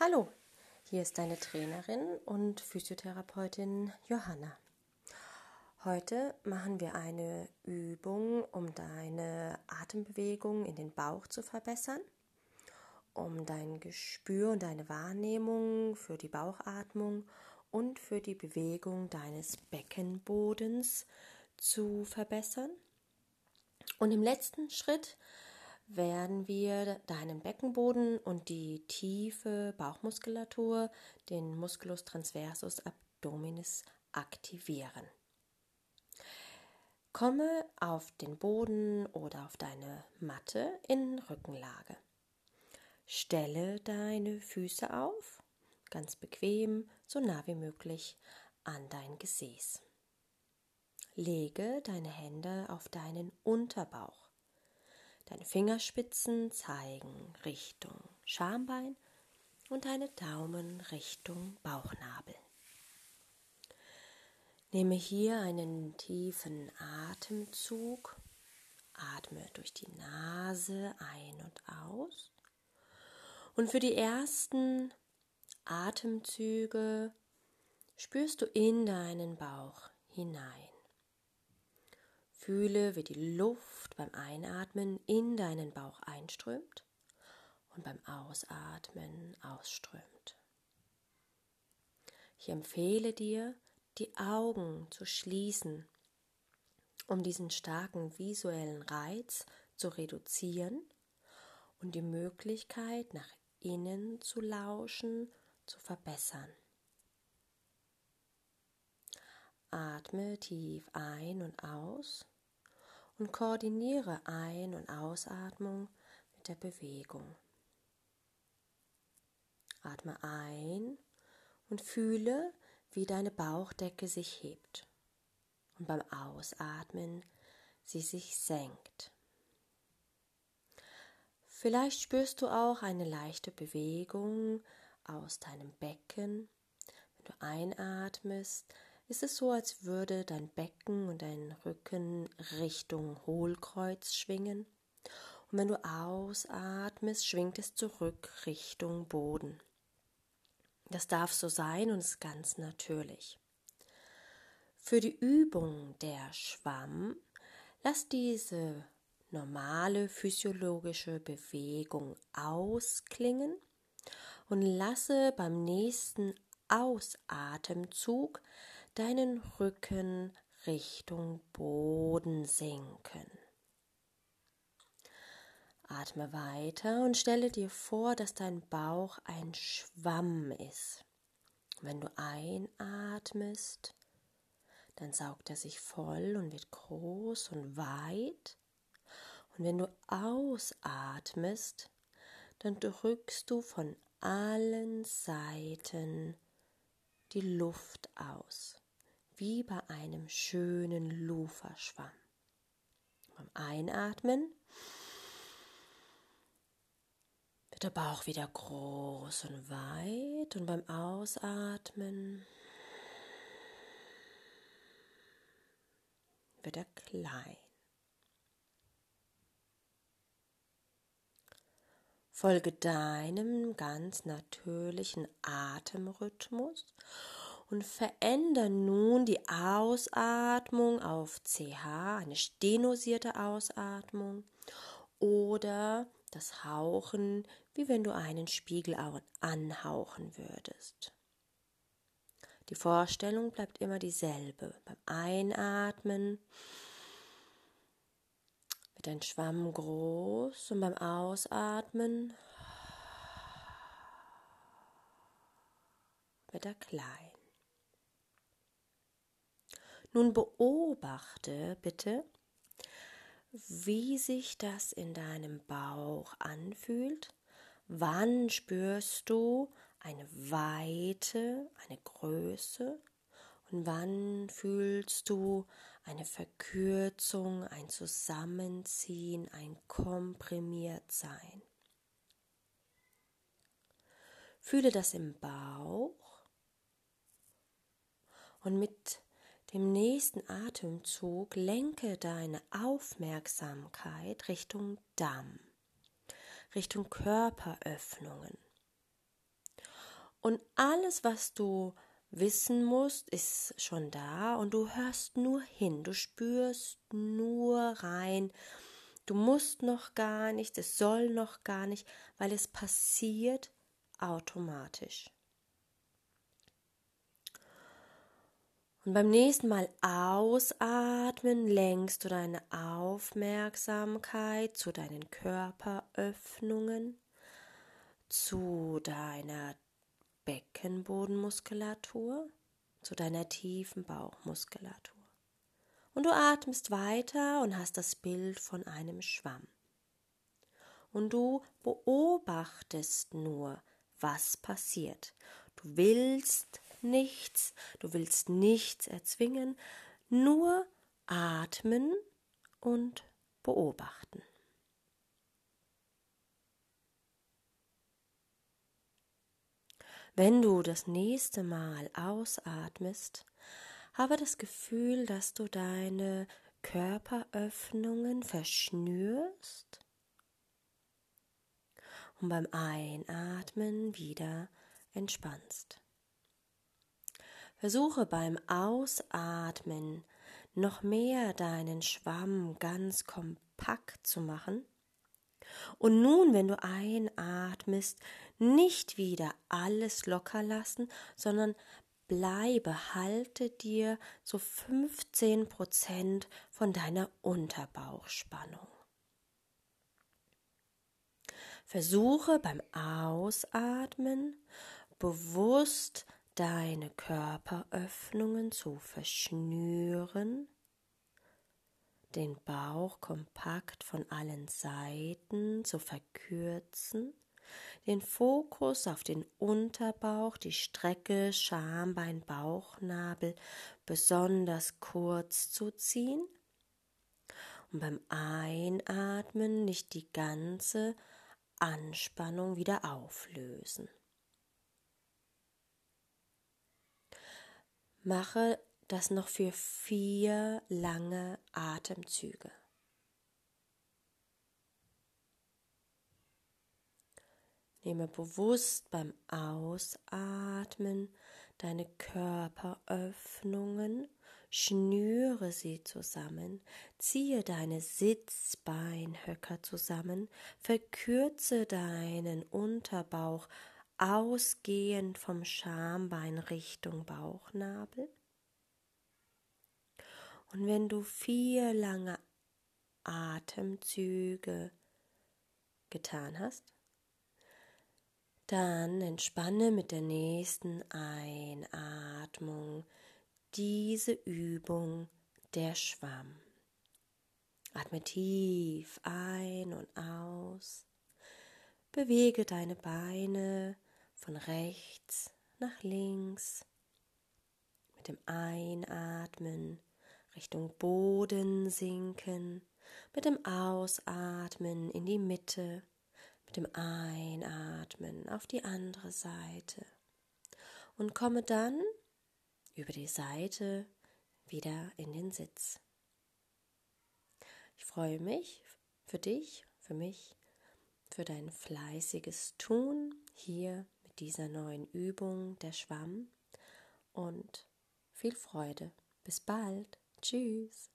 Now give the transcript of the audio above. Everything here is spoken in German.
Hallo, hier ist deine Trainerin und Physiotherapeutin Johanna. Heute machen wir eine Übung, um deine Atembewegung in den Bauch zu verbessern, um dein Gespür und deine Wahrnehmung für die Bauchatmung und für die Bewegung deines Beckenbodens zu verbessern. Und im letzten Schritt werden wir deinen Beckenboden und die tiefe Bauchmuskulatur, den Musculus transversus abdominis, aktivieren. Komme auf den Boden oder auf deine Matte in Rückenlage. Stelle deine Füße auf, ganz bequem, so nah wie möglich an dein Gesäß. Lege deine Hände auf deinen Unterbauch. Deine Fingerspitzen zeigen Richtung Schambein und deine Daumen Richtung Bauchnabel. Nehme hier einen tiefen Atemzug. Atme durch die Nase ein und aus. Und für die ersten Atemzüge spürst du in deinen Bauch hinein. Fühle, wie die Luft beim Einatmen in deinen Bauch einströmt und beim Ausatmen ausströmt. Ich empfehle dir, die Augen zu schließen, um diesen starken visuellen Reiz zu reduzieren und die Möglichkeit, nach innen zu lauschen, zu verbessern. Atme tief ein und aus und koordiniere Ein- und Ausatmung mit der Bewegung. Atme ein und fühle, wie deine Bauchdecke sich hebt und beim Ausatmen sie sich senkt. Vielleicht spürst du auch eine leichte Bewegung aus deinem Becken. Wenn du einatmest, ist es so, als würde dein Becken und dein Rücken Richtung Hohlkreuz schwingen. Und wenn du ausatmest, schwingt es zurück Richtung Boden. Das darf so sein und ist ganz natürlich. Für die Übung der Schwamm lass diese normale physiologische Bewegung ausklingen und lasse beim nächsten Ausatemzug deinen Rücken Richtung Boden sinken. Atme weiter und stelle dir vor, dass dein Bauch ein Schwamm ist. Wenn du einatmest, dann saugt er sich voll und wird groß und weit. Und wenn du ausatmest, dann drückst du von allen Seiten die Luft aus wie bei einem schönen Luferschwamm. Beim Einatmen wird der Bauch wieder groß und weit und beim Ausatmen wird er klein. Folge deinem ganz natürlichen Atemrhythmus und verändere nun die Ausatmung auf CH, eine stenosierte Ausatmung oder das Hauchen, wie wenn du einen Spiegel anhauchen würdest. Die Vorstellung bleibt immer dieselbe. Beim Einatmen wird ein Schwamm groß und beim Ausatmen wird er klein. Nun beobachte bitte, wie sich das in deinem Bauch anfühlt. Wann spürst du eine Weite, eine Größe und wann fühlst du eine Verkürzung, ein Zusammenziehen, ein Komprimiertsein. Fühle das im Bauch und mit dem nächsten Atemzug lenke deine Aufmerksamkeit Richtung Damm, Richtung Körperöffnungen. Und alles, was du wissen musst, ist schon da und du hörst nur hin, du spürst nur rein. Du musst noch gar nicht, es soll noch gar nicht, weil es passiert automatisch. Und beim nächsten Mal ausatmen lenkst du deine Aufmerksamkeit zu deinen Körperöffnungen, zu deiner Beckenbodenmuskulatur, zu deiner tiefen Bauchmuskulatur. Und du atmest weiter und hast das Bild von einem Schwamm. Und du beobachtest nur, was passiert. Du willst nichts, du willst nichts erzwingen, nur atmen und beobachten. Wenn du das nächste Mal ausatmest, habe das Gefühl, dass du deine Körperöffnungen verschnürst und beim Einatmen wieder entspannst. Versuche beim Ausatmen noch mehr deinen Schwamm ganz kompakt zu machen. Und nun, wenn du einatmest, nicht wieder alles locker lassen, sondern bleibe, halte dir so 15 Prozent von deiner Unterbauchspannung. Versuche beim Ausatmen bewusst deine Körperöffnungen zu verschnüren, den Bauch kompakt von allen Seiten zu verkürzen, den Fokus auf den Unterbauch, die Strecke Schambein, Bauchnabel besonders kurz zu ziehen und beim Einatmen nicht die ganze Anspannung wieder auflösen. Mache das noch für vier lange Atemzüge. Nehme bewusst beim Ausatmen deine Körperöffnungen, schnüre sie zusammen, ziehe deine Sitzbeinhöcker zusammen, verkürze deinen Unterbauch ausgehend vom Schambein Richtung Bauchnabel. Und wenn du vier lange Atemzüge getan hast, dann entspanne mit der nächsten Einatmung diese Übung der Schwamm. Atme tief ein und aus. Bewege deine Beine von rechts nach links. Mit dem Einatmen Richtung Boden sinken, mit dem Ausatmen in die Mitte, mit dem Einatmen auf die andere Seite und komme dann über die Seite wieder in den Sitz. Ich freue mich für dich, für mich, für dein fleißiges Tun hier dieser neuen Übung, der Schwamm. Und viel Freude. Bis bald. Tschüss.